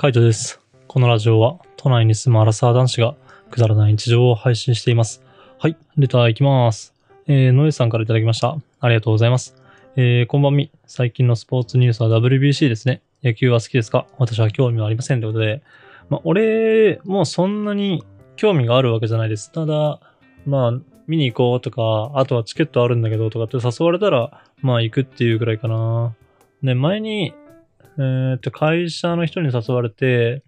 カイトです。このラジオは都内に住むアラサー男子がくだらない日常を配信しています。はい、レターいきます。えー、ノエさんからいただきました。ありがとうございます。えー、こんばんみ。最近のスポーツニュースは WBC ですね。野球は好きですか？私は興味はありませんということで、まあ、俺もそんなに興味があるわけじゃないです。ただ、まあ、見に行こうとか、あとはチケットあるんだけどとかって誘われたら、まあ行くっていうぐらいかな。ね、前に、えーっと、会社の人に誘われて、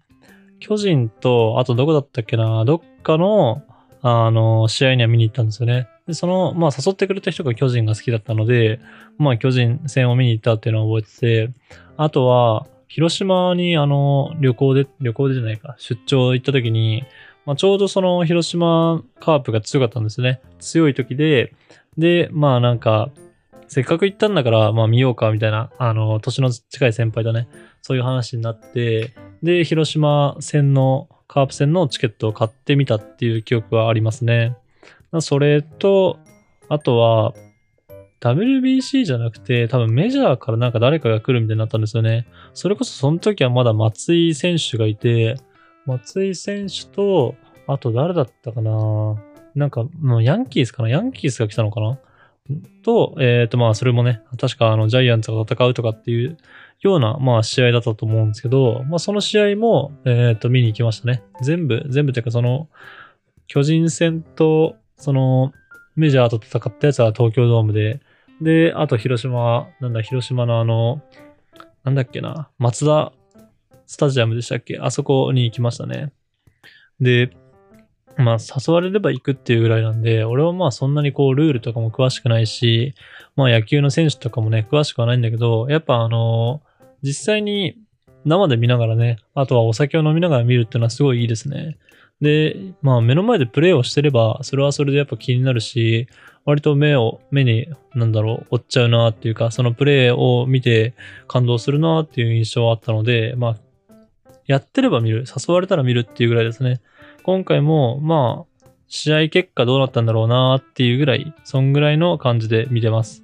巨人と、あとどこだったっけな、どっかの、あの、試合には見に行ったんですよね。で、その、まあ誘ってくれた人が巨人が好きだったので、まあ巨人戦を見に行ったっていうのを覚えてて、あとは、広島にあの、旅行で、旅行でじゃないか、出張行った時に、まあちょうどその広島カープが強かったんですね。強い時で、で、まあなんか、せっかく行ったんだから、まあ見ようか、みたいな、あの、年の近い先輩だね。そういう話になって、で、広島戦の、カープ戦のチケットを買ってみたっていう記憶はありますね。それと、あとは、WBC じゃなくて、多分メジャーからなんか誰かが来るみたいになったんですよね。それこそその時はまだ松井選手がいて、松井選手と、あと誰だったかななんか、もうヤンキースかな？ヤンキースが来たのかな？と、えっ、と、まあ、それもね、確かあの、ジャイアンツが戦うとかっていうような、まあ、試合だったと思うんですけど、まあ、その試合も、えっ、と、見に行きましたね。全部、全部というか、その、巨人戦と、その、メジャーと戦ったやつは東京ドームで、で、あと広島、なんだ、広島のあの、なんだっけな、松田スタジアムでしたっけ？あそこに行きましたね。で、まあ、誘われれば行くっていうぐらいなんで、俺はまあそんなにこうルールとかも詳しくないし、まあ野球の選手とかもね、詳しくはないんだけど、やっぱあの実際に生で見ながらね、あとはお酒を飲みながら見るっていうのはすごいいいですね。で、まあ目の前でプレーをしてれば、それはそれでやっぱ気になるし、割と目を、目に、なんだろう、追っちゃうなっていうか、そのプレーを見て感動するなっていう印象はあったので、まあ、やってれば見る、誘われたら見るっていうぐらいですね。今回も、まあ、試合結果どうなったんだろうなっていうぐらい、そんぐらいの感じで見てます。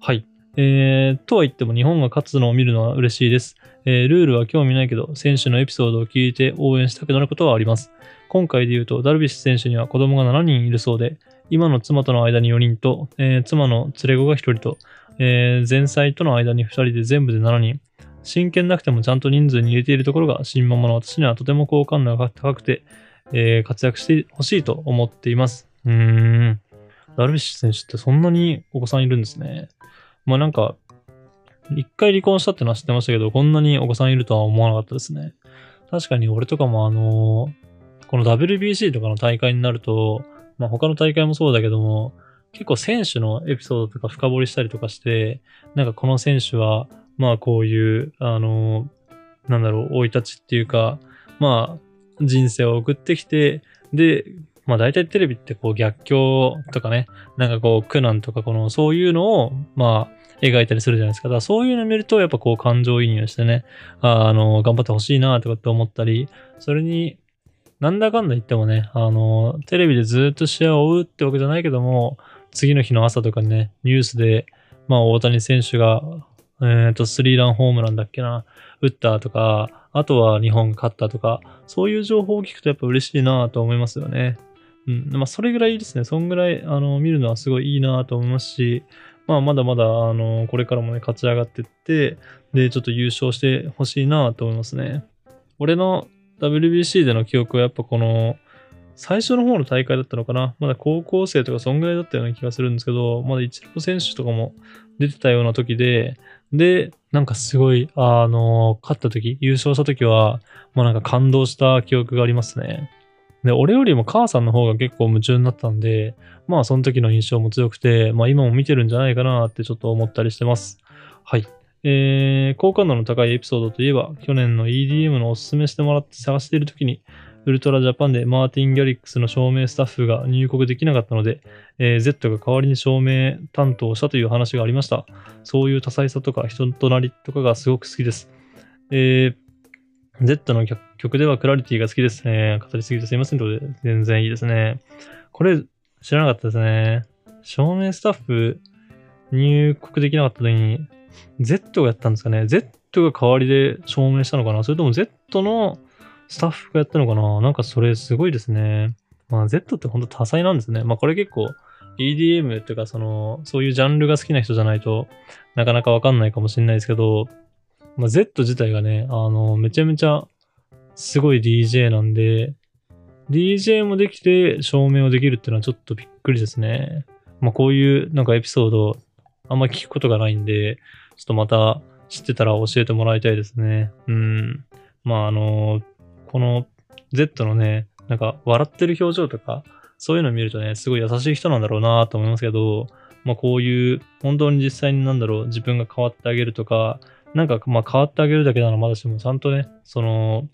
はい。えー、とは言っても日本が勝つのを見るのは嬉しいです。えー、ルールは興味ないけど、選手のエピソードを聞いて応援したくなることはあります。今回で言うと、ダルビッシュ選手には子供が7人いるそうで、今の妻との間に4人と、えー、妻の連れ子が1人と、えー、前妻との間に2人で全部で7人。真剣なくてもちゃんと人数に入れているところが、新ママの私にはとても好感度が高くて、えー、活躍してほしいと思っています。うん。ダルビッシュ選手ってそんなにお子さんいるんですね。まあなんか、一回離婚したってのは知ってましたけど、こんなにお子さんいるとは思わなかったですね。確かに俺とかもあのーこの WBC とかの大会になると、まあ他の大会もそうだけども、結構選手のエピソードとか深掘りしたりとかして、なんかこの選手は、まあこういう、あのーなんだろう、生い立ちっていうか、まあ人生を送ってきて、で、まあ大体テレビってこう逆境とかね、なんかこう苦難とかこのそういうのを、まあ描いたりするじゃないですか。だからそういうのを見るとやっぱこう感情移入してね、ああの、頑張ってほしいなとかって思ったり、それに、なんだかんだ言ってもね、あの、テレビでずっと試合を追うってわけじゃないけども、次の日の朝とかにね、ニュースで、まあ大谷選手が、えっ、と、スリーランホームランだっけな、打ったとか、あとは日本勝ったとか、そういう情報を聞くとやっぱ嬉しいなと思いますよね。うん。まあ、それぐらいですね。そんぐらい、あの、見るのはすごいいいなと思いますし、まあ、まだまだ、あの、これからもね、勝ち上がってって、で、ちょっと優勝してほしいなと思いますね。俺の WBC での記憶はやっぱこの、最初の方の大会だったのかなまだ高校生とかそんぐらいだったような気がするんですけど、まだ一郎選手とかも出てたような時で、で、なんかすごい、あの、勝った時、優勝した時は、もうなんか感動した記憶がありますね。で、俺よりも母さんの方が結構夢中になったんで、まあその時の印象も強くて、まあ今も見てるんじゃないかなってちょっと思ったりしてます。はい。えー、好感度の高いエピソードといえば、去年の EDM のおすすめしてもらって探している時に、ウルトラジャパンでマーティン・ギャリックスの照明スタッフが入国できなかったので、えー Z が代わりに照明担当したという話がありました。そういう多彩さとか人となりとかがすごく好きです。えー Z の曲ではクラリティが好きですね。語りすぎてすいませんとで、全然いいですね。これ、知らなかったですね。照明スタッフ入国できなかった時に、Z がやったんですかね。Z が代わりで証明したのかなそれとも Z のスタッフがやったのかな？なんかそれすごいですね。まあ Z って本当多彩なんですね。まあこれ結構 EDM っていうかその、そういうジャンルが好きな人じゃないとなかなかわかんないかもしれないですけど、まあ Z 自体がね、あの、めちゃめちゃすごい DJ なんで、DJ もできて証明をできるっていうのはちょっとびっくりですね。まあこういうなんかエピソードあんま聞くことがないんで、ちょっとまた知ってたら教えてもらいたいですね。うん。まああの、この Z のね、なんか笑ってる表情とか、そういうの見るとね、すごい優しい人なんだろうなと思いますけど、まあこういう本当に実際になんだろう、自分が変わってあげるとか、なんかまあ変わってあげるだけならまだしも、ちゃんとね、その、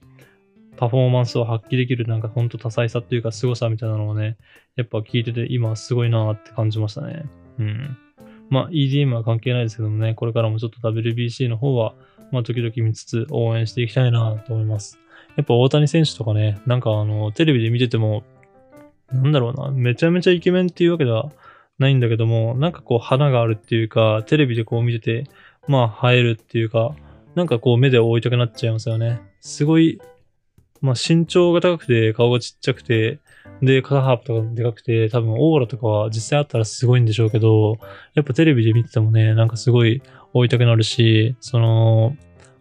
パフォーマンスを発揮できるなんかほんと多彩さっていうか凄さみたいなのをね、やっぱ聞いてて今すごいなって感じましたね。うん。まあ EDM は関係ないですけどもね、これからもちょっと WBC の方は、まあ時々見つつ応援していきたいなと思います。やっぱ大谷選手とかね、なんかあの、テレビで見てても、なんだろうな、めちゃめちゃイケメンっていうわけではないんだけども、なんかこう花があるっていうか、テレビでこう見てて、まあ映えるっていうか、なんかこう目で追いたくなっちゃいますよね。すごいまあ身長が高くて顔がちっちゃくて、で、肩幅とかでかくて、多分オーラとかは実際あったらすごいんでしょうけど、やっぱテレビで見ててもね、なんかすごい追いたくなるし、その、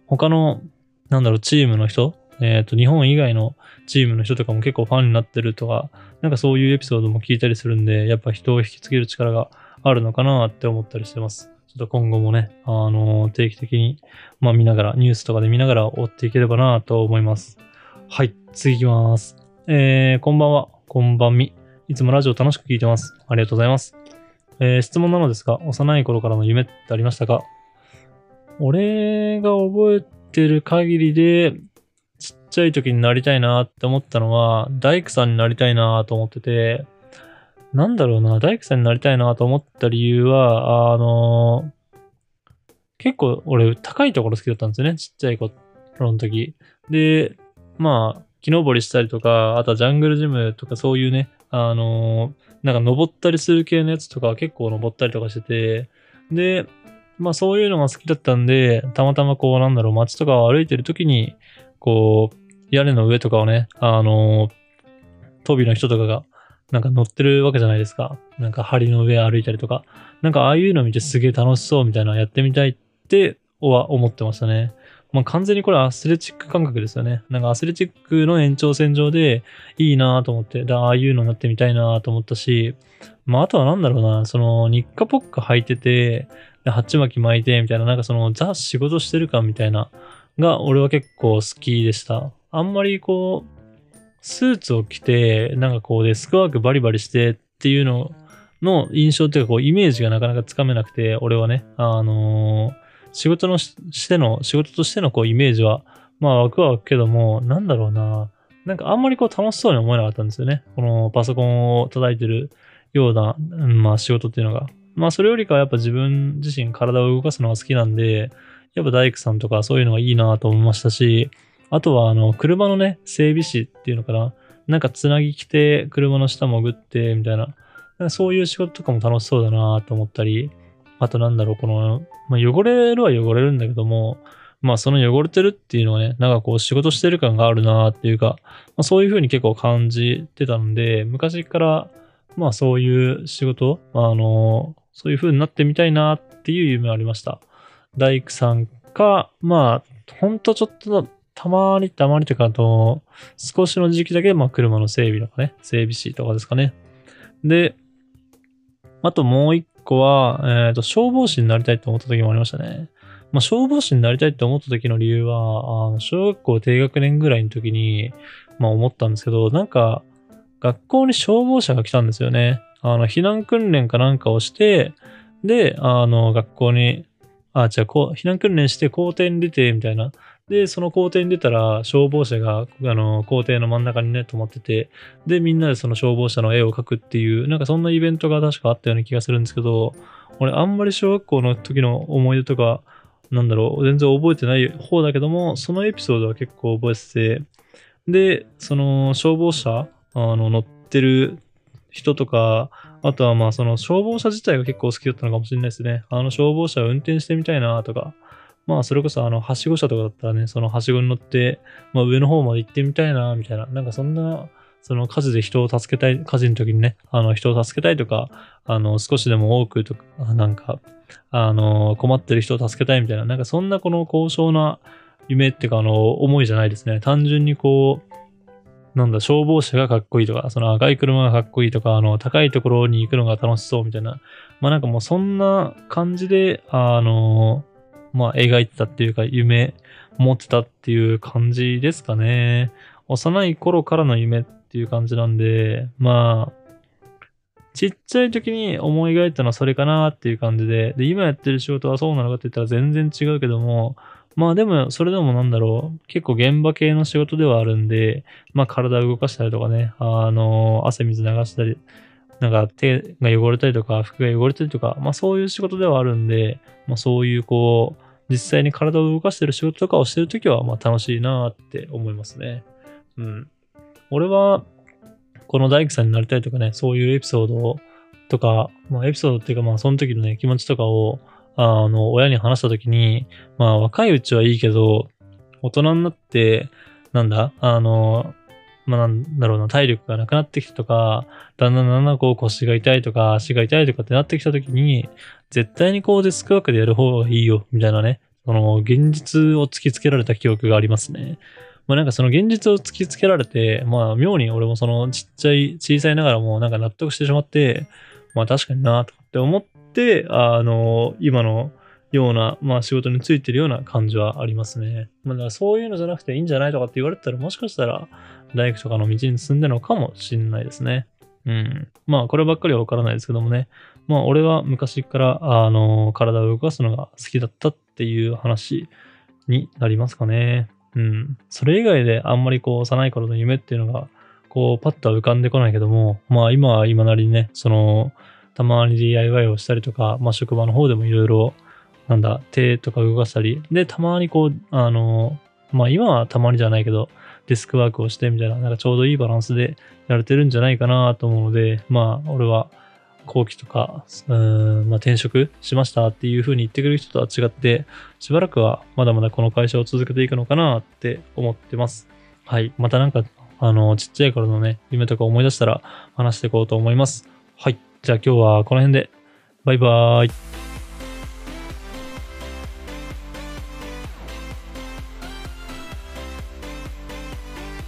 他の、なんだろう、チームの人、えっ、ー、と、日本以外のチームの人とかも結構ファンになってるとか、なんかそういうエピソードも聞いたりするんで、やっぱ人を引きつける力があるのかなって思ったりしてます。ちょっと今後もね、あのー、定期的に、まあ見ながら、ニュースとかで見ながら追っていければなと思います。はい、次行きます。えー、こんばんは、こんばんみ。いつもラジオ楽しく聞いてます。ありがとうございます。えー、質問なのですが、幼い頃からの夢ってありましたか？俺が覚えてる限りで、ちっちゃい時になりたいなって思ったのは、大工さんになりたいなと思ってて、なんだろうな、大工さんになりたいなと思った理由は、あの、結構俺高いところ好きだったんですよね、ちっちゃい頃の時。で、まあ、木登りしたりとか、あとはジャングルジムとかそういうね、あの、なんか登ったりする系のやつとか結構登ったりとかしてて、で、まあそういうのが好きだったんで、たまたまこうなんだろう、街とかを歩いてる時に、こう、屋根の上とかをね、あのー、飛びの人とかが、なんか乗ってるわけじゃないですか。なんか梁の上歩いたりとか。なんかああいうの見てすげえ楽しそうみたいなやってみたいっては思ってましたね。まあ、完全にこれアスレチック感覚ですよね。なんかアスレチックの延長線上でいいなと思って、だああいうのになってみたいなと思ったし、まあ、あとはなんだろうな、その、日課ポッカ履いてて、で、鉢巻き巻いて、みたいな、なんかその、ザ仕事してる感みたいな、が、俺は結構好きでした。あんまりこう、スーツを着て、なんかこうデスクワークバリバリしてっていうのの印象っていうか、こう、イメージがなかなかつかめなくて、俺はね、あのー仕事のしての、仕事としてのこうイメージは、まあ湧くは湧くけども、なんだろうな。なんかあんまりこう楽しそうに思えなかったんですよね。このパソコンを叩いてるような、まあ仕事っていうのが。まあそれよりかはやっぱ自分自身体を動かすのが好きなんで、やっぱ大工さんとかそういうのがいいなと思いましたし、あとはあの、車のね、整備士っていうのかな。なんかつなぎ着て、車の下潜って、みたいな。そういう仕事とかも楽しそうだなと思ったり、あとなんだろう、この、まあ、汚れるは汚れるんだけども、まあその汚れてるっていうのはね、なんかこう仕事してる感があるなっていうか、まあ、そういう風に結構感じてたんで、昔からまあそういう仕事、あの、そういう風になってみたいなっていう夢ありました。大工さんか、まあ、ほんとちょっとたまにたまにというか、あと、少しの時期だけ、まあ車の整備とかね、整備士とかですかね。で、あともう一個は、えっ、ー、と、消防士になりたいと思った時もありましたね。まあ、消防士になりたいって思った時の理由は、あの小学校低学年ぐらいの時に、まあ思ったんですけど、なんか、学校に消防車が来たんですよね。あの、避難訓練かなんかをして、で、あの、学校に、あ、じゃあ、こう、避難訓練して校庭に出て、みたいな。で、その校庭に出たら、消防車が、あの、校庭の真ん中にね、止まってて、で、みんなでその消防車の絵を描くっていう、なんかそんなイベントが確かあったような気がするんですけど、俺、あんまり小学校の時の思い出とか、なんだろう、全然覚えてない方だけども、そのエピソードは結構覚えてて、で、その消防車、あの、乗ってる人とか、あとはまあその消防車自体が結構好きだったのかもしれないですね。あの消防車を運転してみたいなとか、まあ、それこそ、あの、はしご車とかだったらね、そのはしごに乗って、まあ、上の方まで行ってみたいな、みたいな。なんかそんな、その火事で人を助けたい、火事の時にね、あの、人を助けたいとか、あの、少しでも多くとか、なんか、あの、困ってる人を助けたいみたいな、なんかそんなこの高尚な夢っていうか、あの、思いじゃないですね。単純にこう、なんだ、消防車がかっこいいとか、その赤い車がかっこいいとか、あの、高いところに行くのが楽しそうみたいな。まあなんかもうそんな感じで、あの、まあ描いてたっていうか、夢持ってたっていう感じですかね。幼い頃からの夢っていう感じなんで、まあ、ちっちゃい時に思い描いたのはそれかなっていう感じで、で、今やってる仕事はそうなのかって言ったら全然違うけども、まあでも、それでもなんだろう、結構現場系の仕事ではあるんで、まあ体を動かしたりとかね、あの、汗水流したり、なんか手が汚れたりとか、服が汚れたりとか、まあそういう仕事ではあるんで、まあそういうこう、実際に体を動かしてる仕事とかをしてるときは、まあ楽しいなって思いますね。うん。俺は、この大工さんになりたいとかね、そういうエピソードとか、まあエピソードっていうかまあその時のね、気持ちとかを、あの、親に話したときに、まあ若いうちはいいけど、大人になって、なんだ、あの、まあなんだろうな、体力がなくなってきたとか、だんだんだんだんこう腰が痛いとか、足が痛いとかってなってきたときに、絶対にこうデスクワークでやる方がいいよ、みたいなね、その現実を突きつけられた記憶がありますね。まあなんかその現実を突きつけられて、まあ妙に俺もそのちっちゃい、小さいながらもなんか納得してしまって、まあ確かになとかって思って、あの、今のような、まあ仕事についてるような感じはありますね。まあだからそういうのじゃなくていいんじゃないとかって言われたらもしかしたら大工とかの道に進んでるのかもしんないですね。うん。まあこればっかりはわからないですけどもね。まあ俺は昔からあの体を動かすのが好きだったっていう話になりますかね。うん。それ以外であんまりこう幼い頃の夢っていうのがこうパッとは浮かんでこないけども、まあ今は今なりにね、そのたまに DIY をしたりとか、まあ職場の方でもいろいろなんだ、手とか動かしたり、で、たまにこう、あの、まあ今はたまにじゃないけど、デスクワークをしてみたいな、なんかちょうどいいバランスでやれてるんじゃないかなと思うので、まあ俺は後期とか、うん、まあ転職しましたっていう風に言ってくれる人とは違って、しばらくはまだまだこの会社を続けていくのかなって思ってます。はい。またなんか、あの、ちっちゃい頃のね、夢とか思い出したら話していこうと思います。はい。じゃあ今日はこの辺で。バイバーイ。